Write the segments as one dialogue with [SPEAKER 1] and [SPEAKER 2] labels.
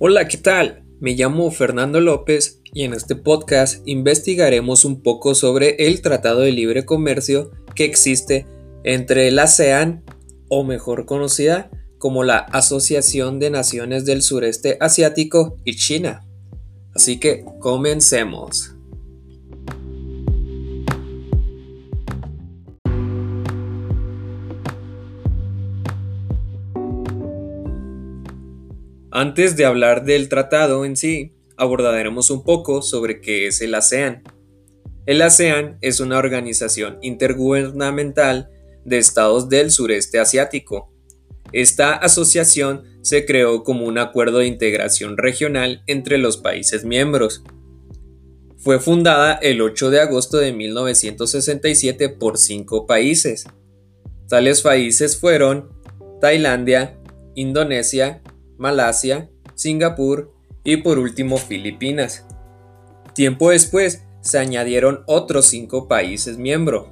[SPEAKER 1] Hola, ¿qué tal? Me llamo Fernando López y en este podcast investigaremos un poco sobre el Tratado de Libre Comercio que existe entre la ASEAN, o mejor conocida como la Asociación de Naciones del Sureste Asiático y China. Así que comencemos. Antes de hablar del tratado en sí, abordaremos un poco sobre qué es el ASEAN. El ASEAN es una organización intergubernamental de estados del sureste asiático. Esta asociación se creó como un acuerdo de integración regional entre los países miembros. Fue fundada el 8 de agosto de 1967 por cinco países. Tales países fueron Tailandia, Indonesia, Malasia, Singapur y por último Filipinas. Tiempo después se añadieron otros cinco países miembros,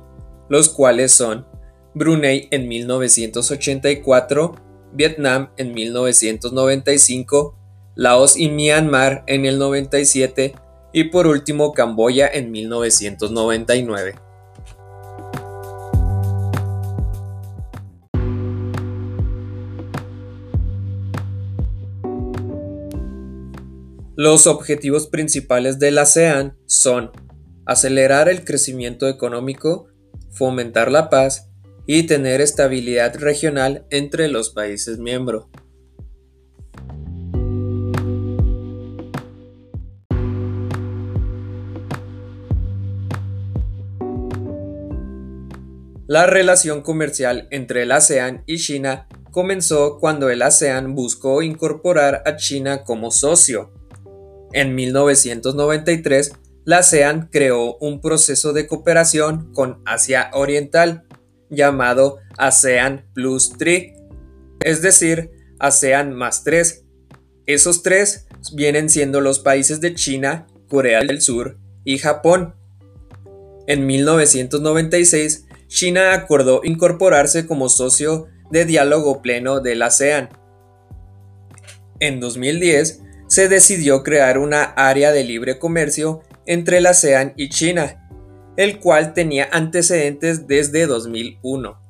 [SPEAKER 1] los cuales son Brunei en 1984, Vietnam en 1995, Laos y Myanmar en el 97 y por último Camboya en 1999. Los objetivos principales de la ASEAN son acelerar el crecimiento económico, fomentar la paz y tener estabilidad regional entre los países miembros. La relación comercial entre el ASEAN y China comenzó cuando el ASEAN buscó incorporar a China como socio en 1993, la ASEAN creó un proceso de cooperación con Asia Oriental llamado ASEAN Plus 3, es decir, ASEAN más 3. Esos tres vienen siendo los países de China, Corea del Sur y Japón. En 1996, China acordó incorporarse como socio de diálogo pleno del ASEAN. En 2010, se decidió crear una área de libre comercio entre la ASEAN y China, el cual tenía antecedentes desde 2001.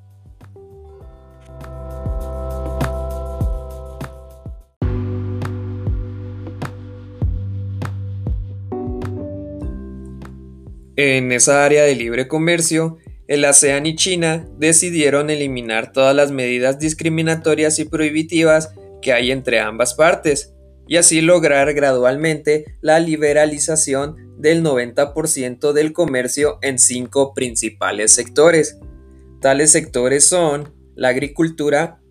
[SPEAKER 1] En esa área de libre comercio, el ASEAN y China decidieron eliminar todas las medidas discriminatorias y prohibitivas que hay entre ambas partes, y así lograr gradualmente la liberalización del 90% del comercio en cinco principales sectores. Tales sectores son la agricultura,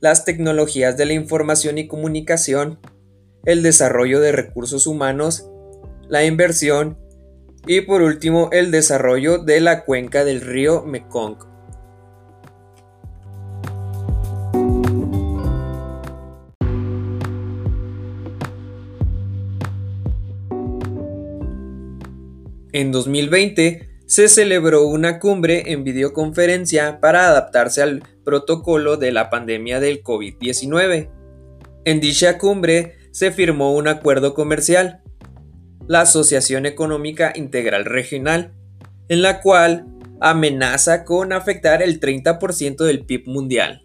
[SPEAKER 1] las tecnologías de la información y comunicación, el desarrollo de recursos humanos, la inversión y por último el desarrollo de la cuenca del río Mekong. En 2020 se celebró una cumbre en videoconferencia para adaptarse al protocolo de la pandemia del COVID-19. En dicha cumbre se firmó un acuerdo comercial, la Asociación Económica Integral Regional, en la cual amenaza con afectar el 30% del PIB mundial.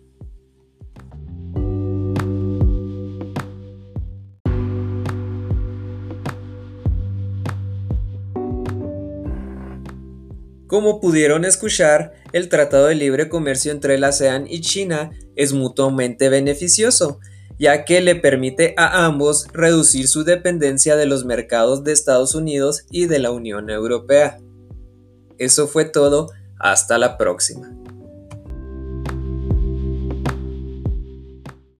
[SPEAKER 1] Como pudieron escuchar, el Tratado de Libre Comercio entre la ASEAN y China es mutuamente beneficioso, ya que le permite a ambos reducir su dependencia de los mercados de Estados Unidos y de la Unión Europea. Eso fue todo, hasta la próxima.